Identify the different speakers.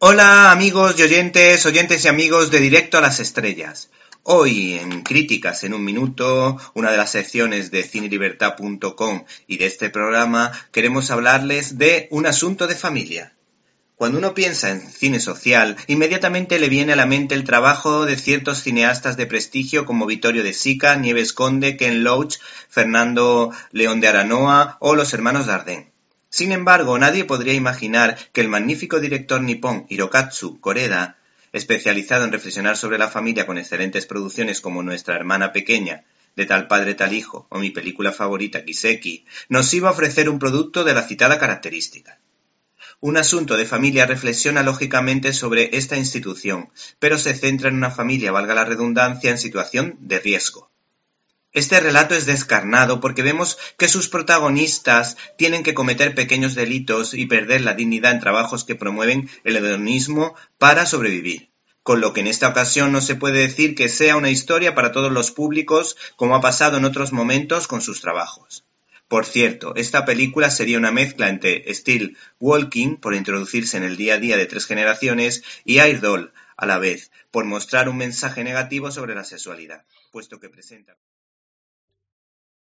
Speaker 1: Hola amigos y oyentes, oyentes y amigos de Directo a las Estrellas. Hoy en Críticas en un Minuto, una de las secciones de cinelibertad.com y de este programa, queremos hablarles de un asunto de familia. Cuando uno piensa en cine social, inmediatamente le viene a la mente el trabajo de ciertos cineastas de prestigio como Vittorio de Sica, Nieves Conde, Ken Loach, Fernando León de Aranoa o los hermanos Dardenne. Sin embargo, nadie podría imaginar que el magnífico director nipón Hirokatsu Koreda, especializado en reflexionar sobre la familia con excelentes producciones como Nuestra hermana pequeña, de tal padre tal hijo o mi película favorita Kiseki, nos iba a ofrecer un producto de la citada característica. Un asunto de familia reflexiona lógicamente sobre esta institución, pero se centra en una familia, valga la redundancia, en situación de riesgo. Este relato es descarnado porque vemos que sus protagonistas tienen que cometer pequeños delitos y perder la dignidad en trabajos que promueven el hedonismo para sobrevivir. Con lo que en esta ocasión no se puede decir que sea una historia para todos los públicos como ha pasado en otros momentos con sus trabajos. Por cierto, esta película sería una mezcla entre Still Walking, por introducirse en el día a día de tres generaciones, y Idol, a la vez, por mostrar un mensaje negativo sobre la sexualidad, puesto que presenta.